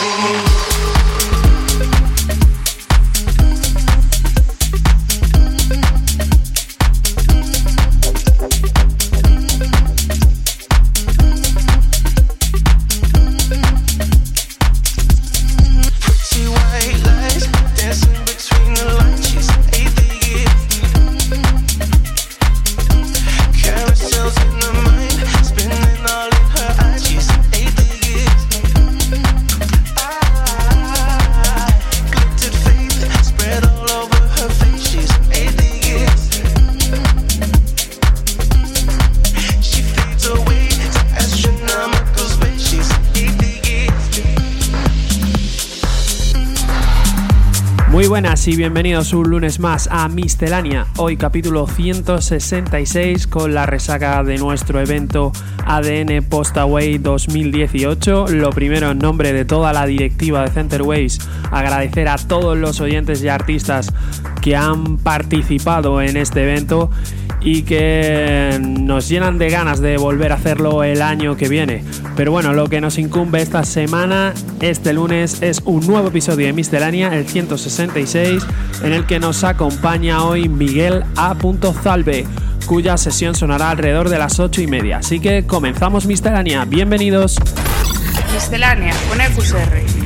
you. y bienvenidos un lunes más a Miscelánea, hoy capítulo 166 con la resaca de nuestro evento ADN Postaway 2018. Lo primero en nombre de toda la directiva de Centerways, agradecer a todos los oyentes y artistas que han participado en este evento y que nos llenan de ganas de volver a hacerlo el año que viene. Pero bueno, lo que nos incumbe esta semana, este lunes, es un nuevo episodio de Miscelánea, el 166, en el que nos acompaña hoy Miguel A. Zalbe, cuya sesión sonará alrededor de las 8 y media. Así que comenzamos Miscelánea, bienvenidos. Miscelánea con EQSR.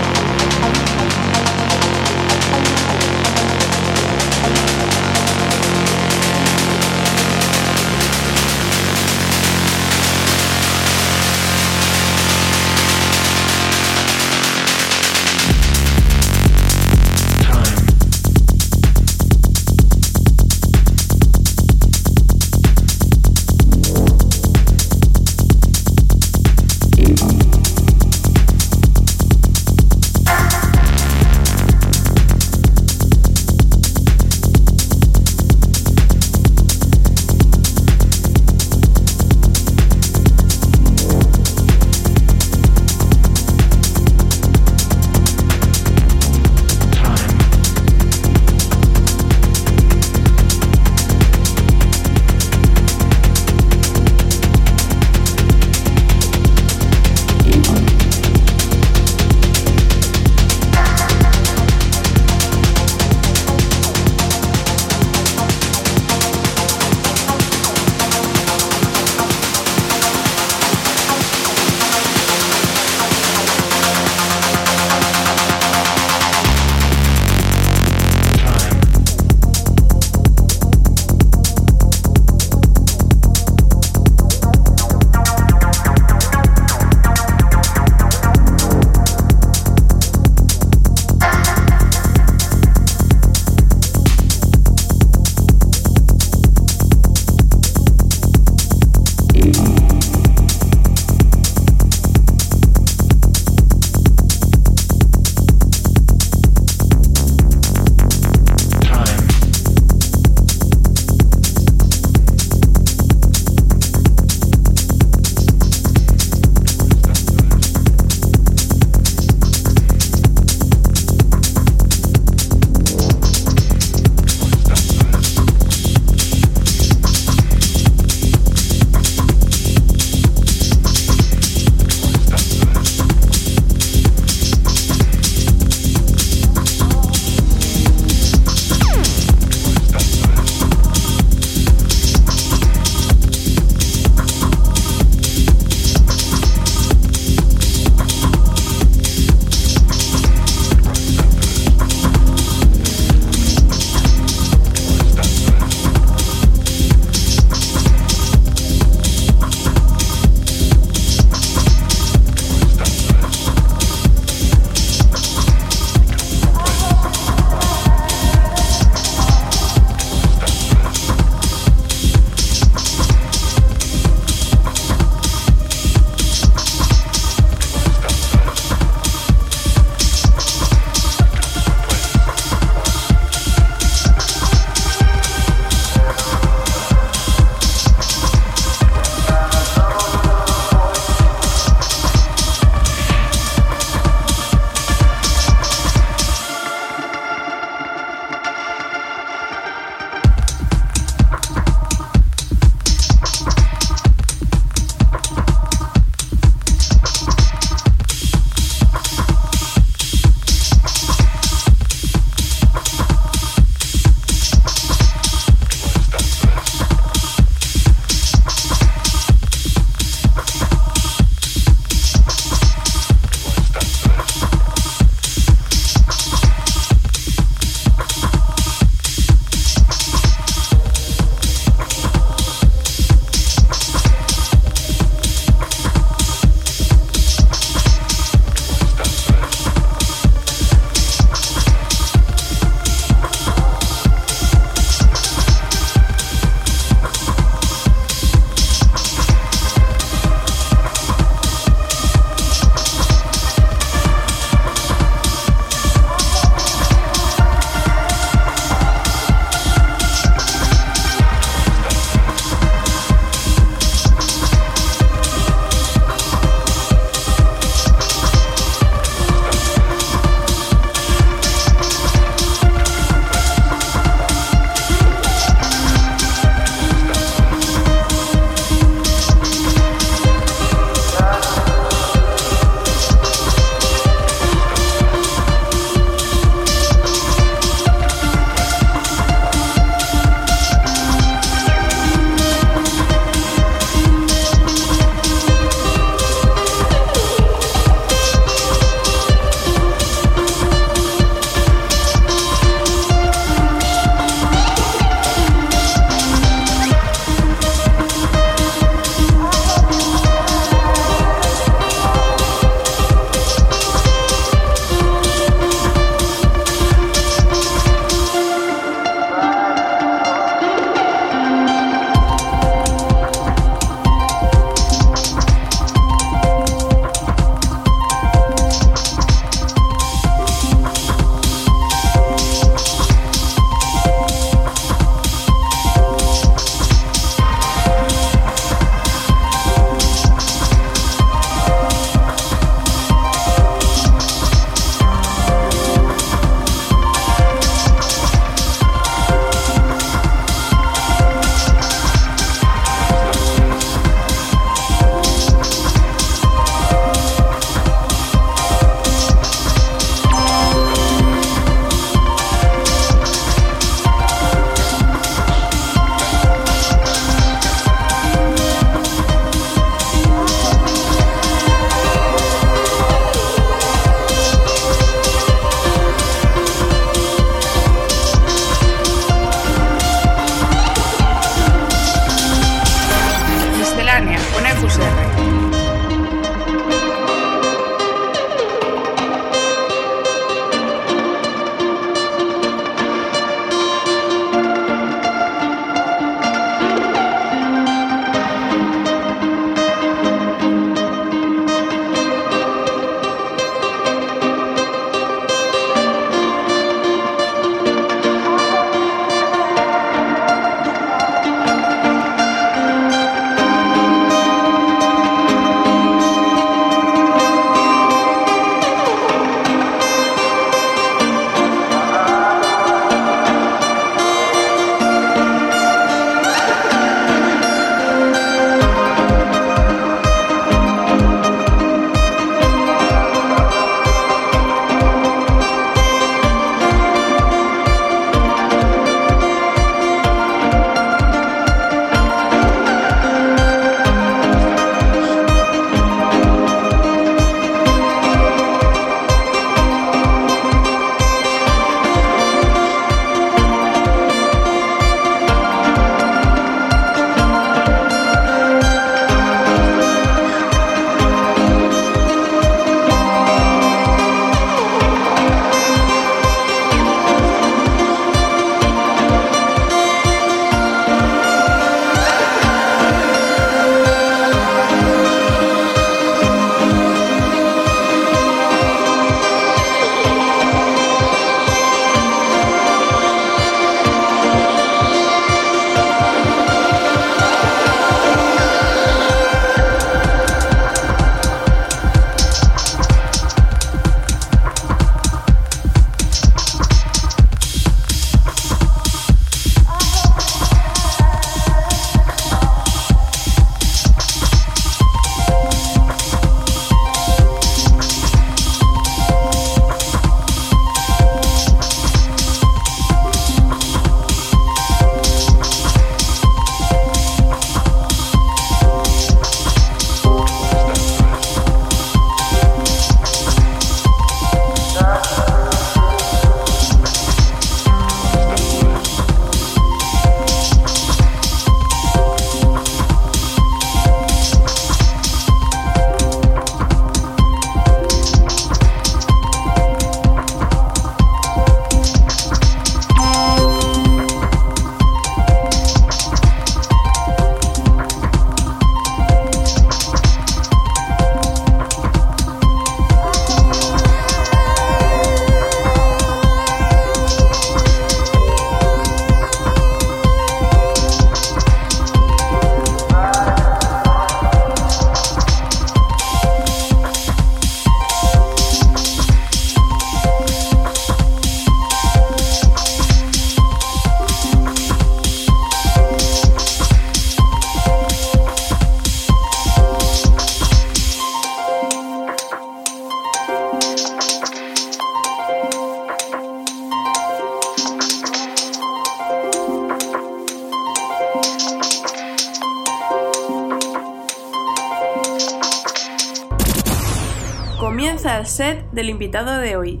Comienza el set del invitado de hoy.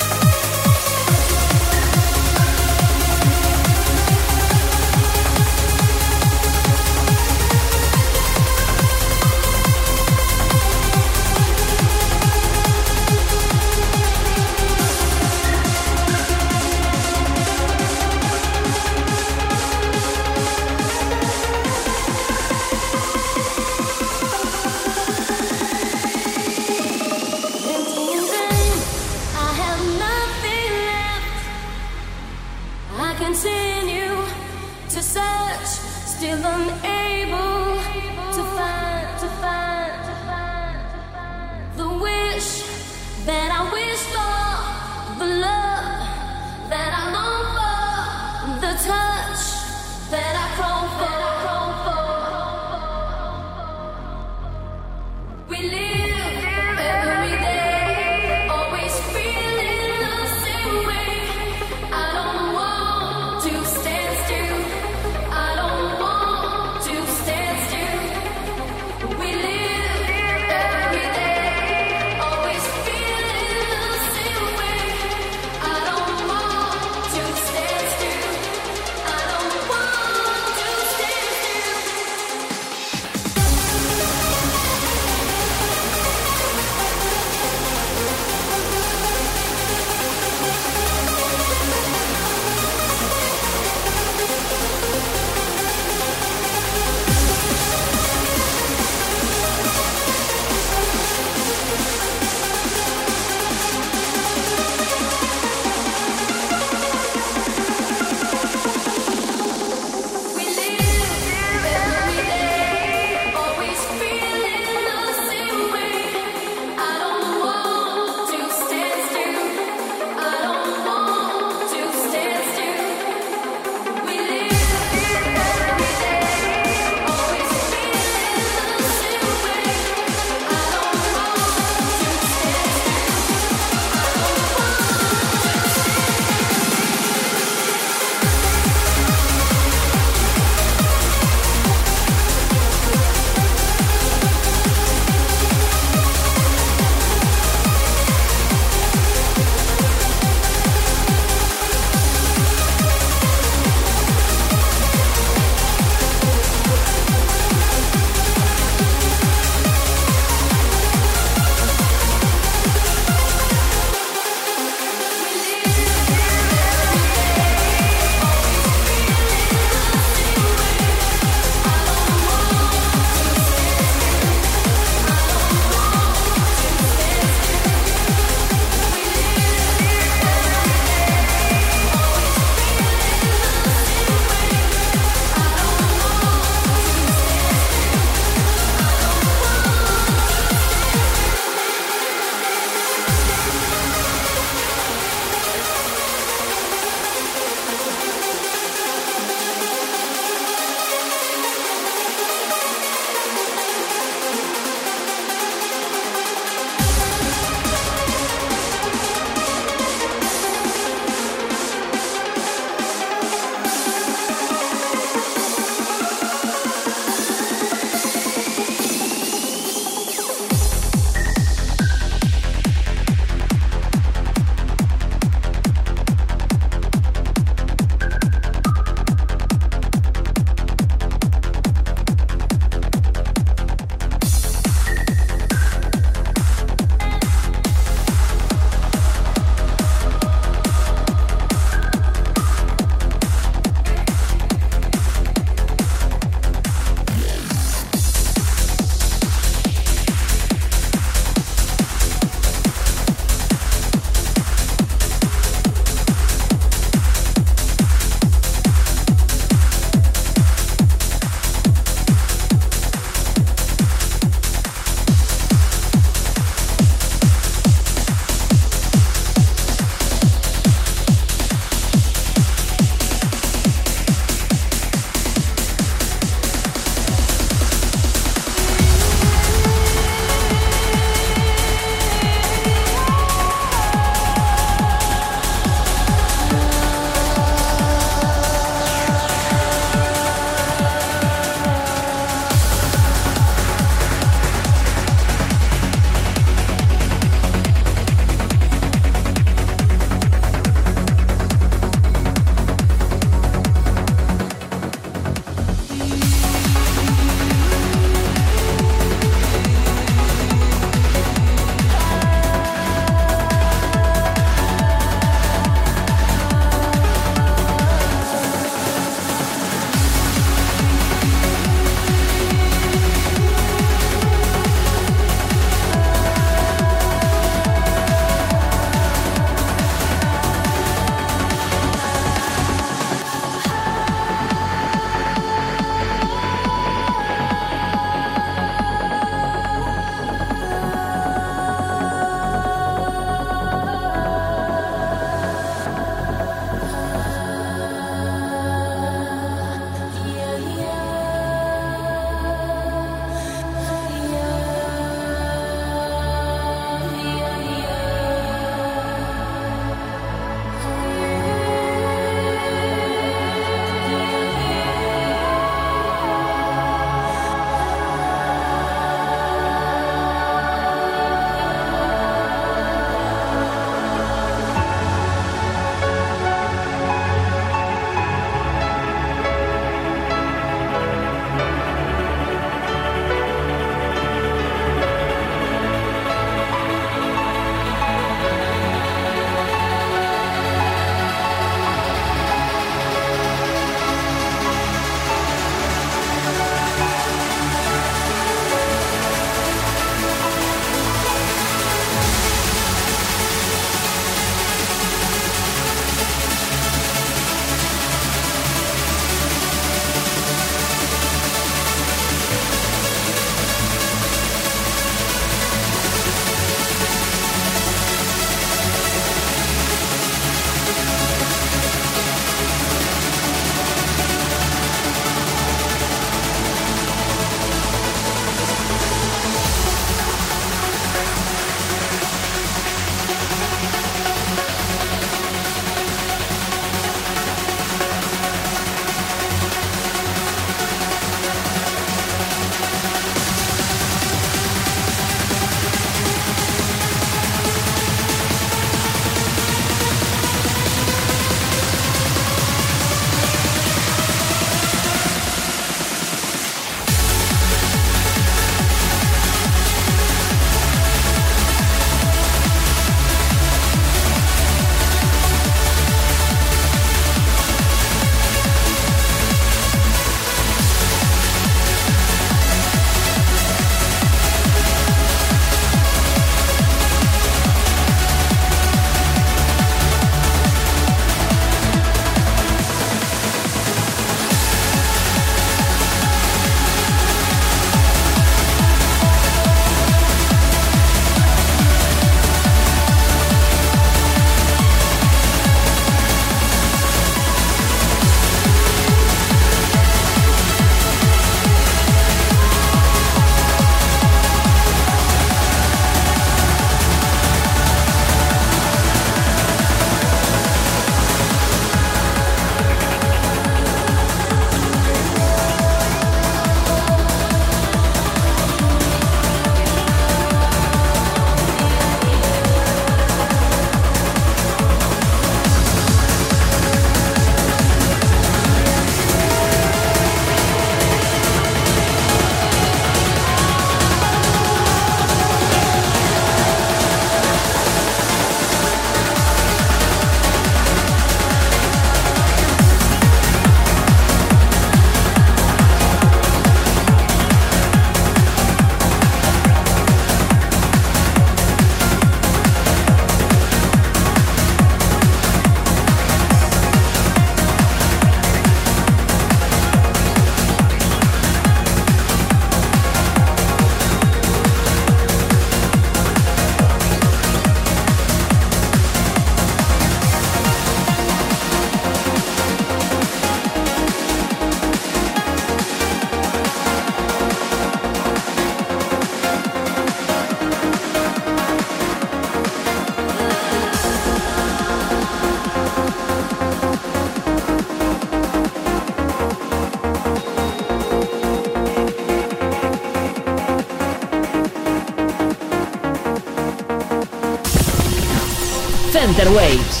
Waves.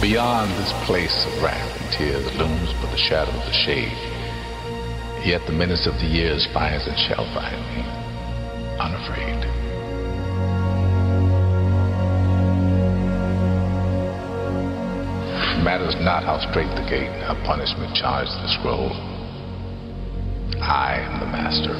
Beyond this place of wrath and tears looms but the shadow of the shade. Yet the menace of the years finds and shall find me, unafraid. Matters not how straight the gate, how punishment charged the scroll. I am the master